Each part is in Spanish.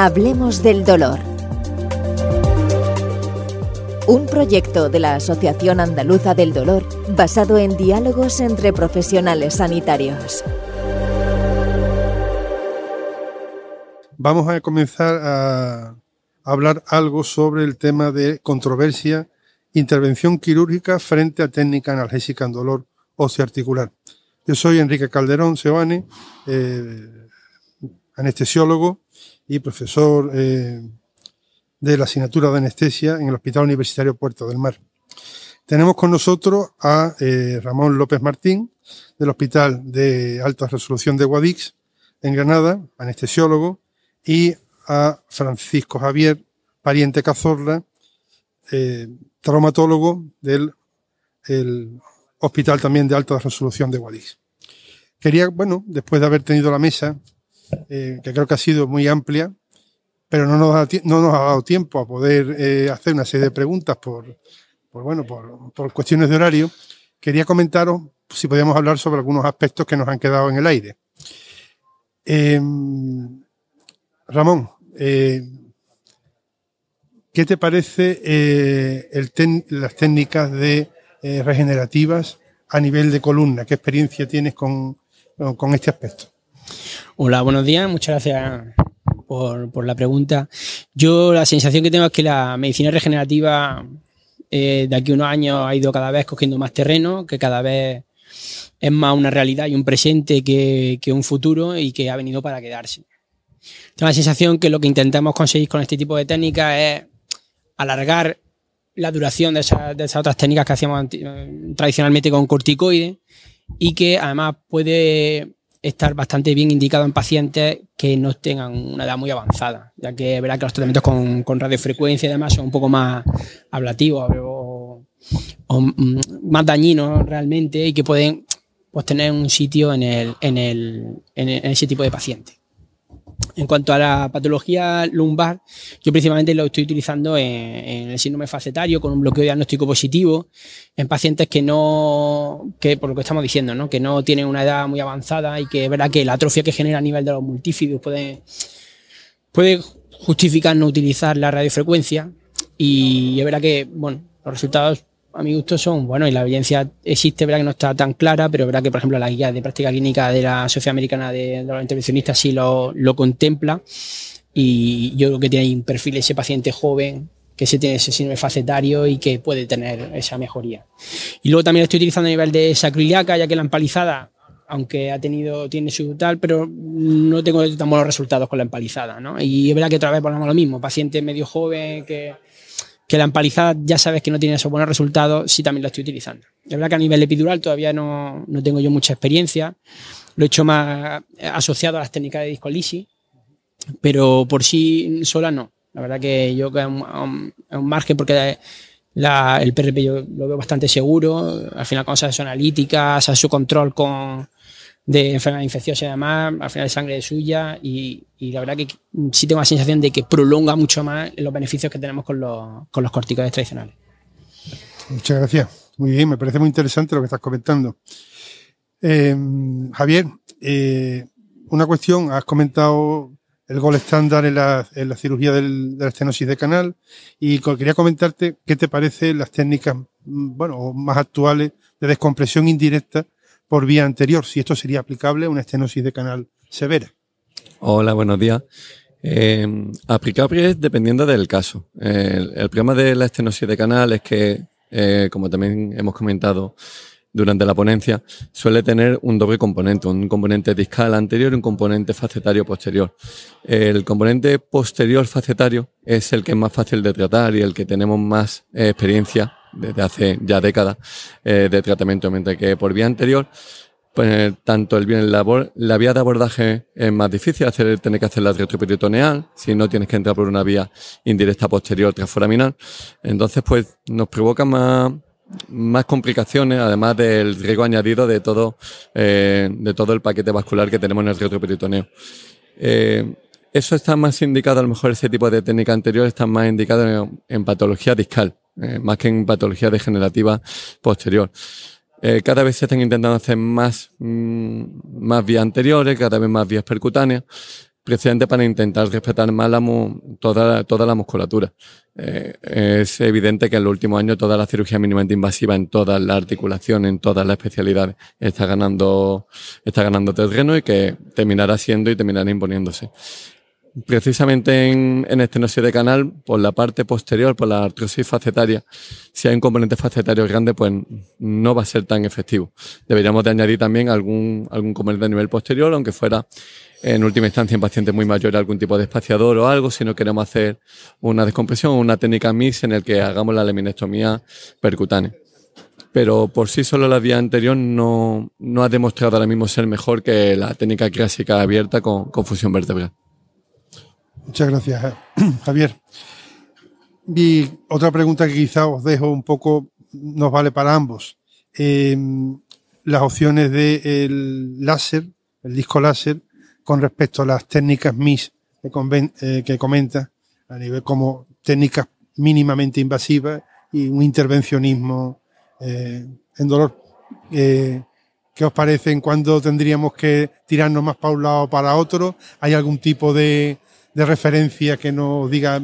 Hablemos del dolor. Un proyecto de la Asociación Andaluza del Dolor basado en diálogos entre profesionales sanitarios. Vamos a comenzar a hablar algo sobre el tema de controversia, intervención quirúrgica frente a técnica analgésica en dolor osteoarticular. Yo soy Enrique Calderón Seoane, eh, anestesiólogo y profesor eh, de la asignatura de anestesia en el Hospital Universitario Puerto del Mar. Tenemos con nosotros a eh, Ramón López Martín, del Hospital de Alta Resolución de Guadix, en Granada, anestesiólogo, y a Francisco Javier Pariente Cazorla, eh, traumatólogo del Hospital también de Alta Resolución de Guadix. Quería, bueno, después de haber tenido la mesa, eh, que creo que ha sido muy amplia, pero no nos, ha, dado tiempo a poder eh, hacer una serie de preguntas por, por bueno, por, cuestiones de horario. Quería comentaros si podíamos hablar sobre algunos aspectos que nos han quedado en el aire. Eh, Ramón, eh, ¿qué te parece las técnicas de regenerativas a nivel de columna? ¿Qué experiencia tienes con, con este aspecto? Hola, buenos días. Muchas gracias por, la pregunta. Yo la sensación que tengo es que la medicina regenerativa eh, de aquí a unos años ha ido cada vez cogiendo más terreno, que cada vez es más una realidad y un presente que, un futuro y que ha venido para quedarse. Tengo la sensación que lo que intentamos conseguir con este tipo de técnicas es alargar la duración de esas, de esas otras técnicas que hacíamos tradicionalmente con corticoides y que además puede estar bastante bien indicado en pacientes que no tengan una edad muy avanzada, ya que verá que los tratamientos con, con radiofrecuencia y demás son un poco más ablativos o, mm, más dañinos realmente y que pueden pues, tener un sitio en, el, en, el, en, ese tipo de pacientes. En cuanto a la patología lumbar, yo principalmente lo estoy utilizando en, el síndrome facetario con un bloqueo diagnóstico positivo en pacientes que no, que por lo que estamos diciendo, ¿no? que no tienen una edad muy avanzada y que es verdad que la atrofia que genera a nivel de los multífidos puede, puede justificar no utilizar la radiofrecuencia y es verdad que, bueno, los resultados a mi gusto son bueno y la evidencia existe, verdad que no está tan clara, pero verdad que, por ejemplo, la guía de práctica clínica de la Sociedad Americana de, de los Intervencionistas sí lo, lo, contempla y yo creo que tiene un perfil ese paciente joven que se tiene ese síndrome facetario y que puede tener esa mejoría. Y luego también lo estoy utilizando a nivel de sacroiliaca, ya que la empalizada, aunque ha tenido, tiene su tal, pero no tengo tan buenos resultados con la empalizada, ¿no? Y es verdad que otra vez ponemos lo mismo, paciente medio joven que que la empalizada ya sabes que no tiene esos buenos resultados, sí también lo estoy utilizando. Es verdad que a nivel epidural todavía no, no tengo yo mucha experiencia, lo he hecho más asociado a las técnicas de discolisis, pero por sí sola no. La verdad que yo es un, un, margen porque la, el PRP yo lo veo bastante seguro, al final con esas analíticas, su control con, de enfermedad infecciosa y demás, al final sangre de suya y, y, la verdad que sí tengo la sensación de que prolonga mucho más los beneficios que tenemos con los, con los corticoides tradicionales. Muchas gracias. Muy bien, me parece muy interesante lo que estás comentando. Eh, Javier, eh, una cuestión, has comentado el gol estándar en la, en la cirugía del, de la estenosis de canal y quería comentarte qué te parece las técnicas, bueno, más actuales de descompresión indirecta por vía anterior, si esto sería aplicable a una estenosis de canal severa. Hola, buenos días. Eh, aplicable dependiendo del caso. El, el, problema de la estenosis de canal es que, eh, como también hemos comentado durante la ponencia, suele tener un doble componente, un componente discal anterior y un componente facetario posterior. El componente posterior facetario es el que es más fácil de tratar y el que tenemos más eh, experiencia desde hace ya décadas eh, de tratamiento, mientras que por vía anterior, pues tanto el bien labor, la vía de abordaje es más difícil, hacer, tener que hacer la retroperitoneal, si no tienes que entrar por una vía indirecta posterior transforaminal. Entonces, pues nos provoca más, más complicaciones, además del riesgo añadido de todo, eh, de todo el paquete vascular que tenemos en el retroperitoneo. Eh, eso está más indicado, a lo mejor ese tipo de técnica anterior está más indicado en patología discal, eh, más que en patología degenerativa posterior. Eh, cada vez se están intentando hacer más, mmm, más vías anteriores, cada vez más vías percutáneas, precisamente para intentar respetar más la toda, toda la musculatura. Eh, es evidente que en los últimos años toda la cirugía mínimamente invasiva en todas las articulaciones, en todas las especialidades, está ganando, está ganando terreno y que terminará siendo y terminará imponiéndose. Precisamente en, en estenosis de canal, por la parte posterior, por la artrosis facetaria, si hay un componente facetario grande, pues no va a ser tan efectivo. Deberíamos de añadir también algún, algún componente a nivel posterior, aunque fuera en última instancia en pacientes muy mayores algún tipo de espaciador o algo, si no queremos hacer una descompresión o una técnica mix en el que hagamos la laminectomía percutánea. Pero por sí solo la vía anterior no, no ha demostrado ahora mismo ser mejor que la técnica clásica abierta con, con fusión vertebral. Muchas gracias, eh, Javier. Y otra pregunta que quizá os dejo un poco, nos vale para ambos. Em, las opciones del láser, el disco láser, con respecto a las técnicas MIS que, eh, que comenta, a nivel como técnicas mínimamente invasivas y un intervencionismo eh, en dolor. ¿Qué os parece en cuándo tendríamos que tirarnos más para un lado o para otro? ¿Hay algún tipo de, de referencia que nos diga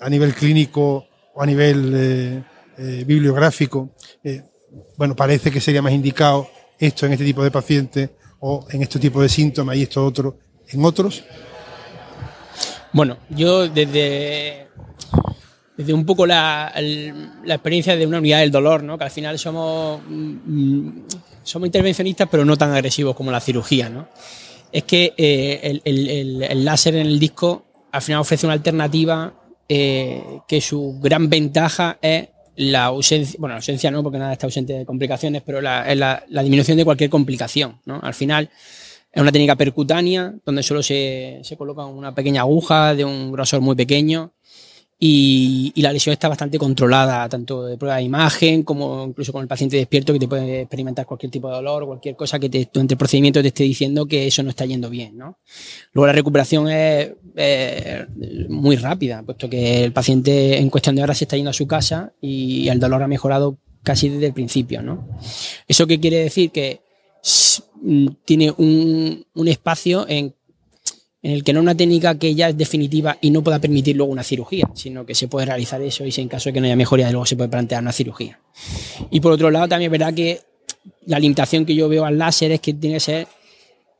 a nivel clínico o a nivel eh, eh, bibliográfico, eh, bueno, parece que sería más indicado esto en este tipo de pacientes o en este tipo de síntomas y esto otro en otros? Bueno, yo desde, desde un poco la, la, experiencia de una unidad del dolor, ¿no? que al final somos, mm, somos intervencionistas pero no tan agresivos como la cirugía. ¿no? Es que eh, el, láser en el disco al final ofrece una alternativa eh, que su gran ventaja es la ausencia, bueno, la ausencia no, porque nada está ausente de complicaciones, pero la, la, disminución de cualquier complicación. ¿no? Al final es una técnica percutánea donde solo se, se coloca una pequeña aguja de un grosor muy pequeño y, la lesión está bastante controlada, tanto de prueba de imagen como incluso con el paciente despierto que te puede experimentar cualquier tipo de dolor, cualquier cosa que te, durante el procedimiento te esté diciendo que eso no está yendo bien. ¿no? Luego la recuperación es, muy rápida, puesto que el paciente en cuestión de horas se está yendo a su casa y el dolor ha mejorado casi desde el principio. ¿no? ¿Eso qué quiere decir? Que tiene un, un espacio en en el que no una técnica que ya es definitiva y no pueda permitir luego una cirugía, sino que se puede realizar eso y si en caso de que no haya mejoría, luego se puede plantear una cirugía. Y por otro lado, también es verdad que la limitación que yo veo al láser es que tiene que ser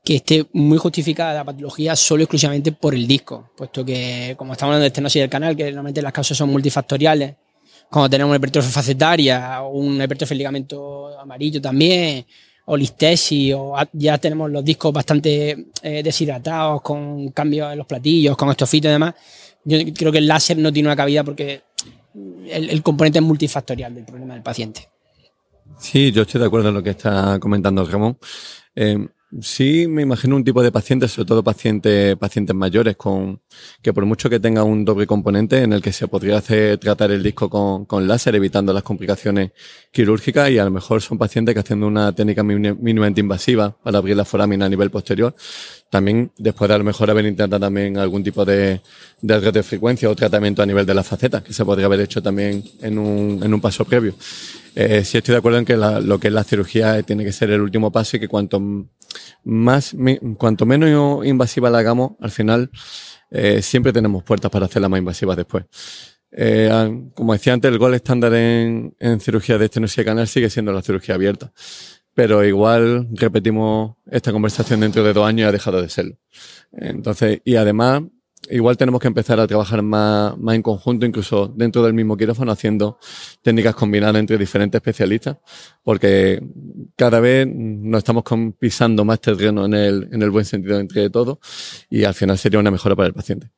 que esté muy justificada la patología solo exclusivamente por el disco, puesto que, como estamos hablando de estenosis del canal, que normalmente las causas son multifactoriales, cuando tenemos una hipertrofia facetaria o un hipertrofia ligamento amarillo también, o listesis, o ya tenemos los discos bastante eh, deshidratados, con cambios en los platillos, con estofitos y demás. Yo creo que el láser no tiene una cabida porque el, componente es multifactorial del problema del paciente. Sí, yo estoy de acuerdo en lo que está comentando Ramón. Eh, Sí, me imagino un tipo de pacientes, sobre todo pacientes, pacientes mayores, con que por mucho que tenga un doble componente en el que se podría hacer tratar el disco con, con láser, evitando las complicaciones quirúrgicas, y a lo mejor son pacientes que haciendo una técnica mínimamente invasiva para abrir la forámina a nivel posterior, también después de a lo mejor haber intentado también algún tipo de, de radiofrecuencia o tratamiento a nivel de las facetas, que se podría haber hecho también en un, en un paso previo. Eh, sí estoy de acuerdo en que lo que es la cirugía tiene que ser el último paso y que cuanto más, cuanto menos invasiva la hagamos, al final eh, siempre tenemos puertas para hacerla más invasiva después. Eh, como decía antes, el gol estándar en, en cirugía de estenosis canal sigue siendo la cirugía abierta. Pero igual repetimos esta conversación dentro de dos años y ha dejado de serlo. Entonces, y además, igual tenemos que empezar a trabajar más, más en conjunto, incluso dentro del mismo quirófano, haciendo técnicas combinadas entre diferentes especialistas, porque cada vez nos estamos pisando más terreno en el, en el buen sentido entre todos y al final sería una mejora para el paciente.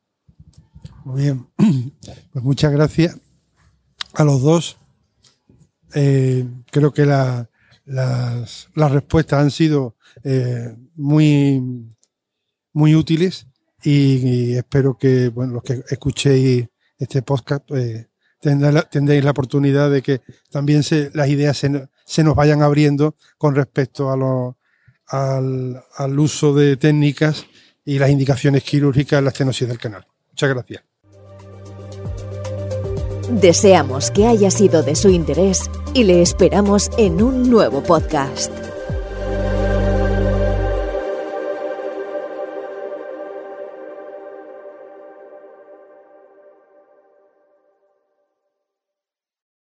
Muy bien, pues muchas gracias a los dos. Eh, creo que las, las, respuestas han sido eh, muy, muy útiles y, espero que bueno, los que escuchéis este podcast pues, tendréis la oportunidad de que también las ideas se, se, nos vayan abriendo con respecto a lo, al, al uso de técnicas y las indicaciones quirúrgicas en la estenosis del canal. Muchas gracias. Deseamos que haya sido de su interés y le esperamos en un nuevo podcast.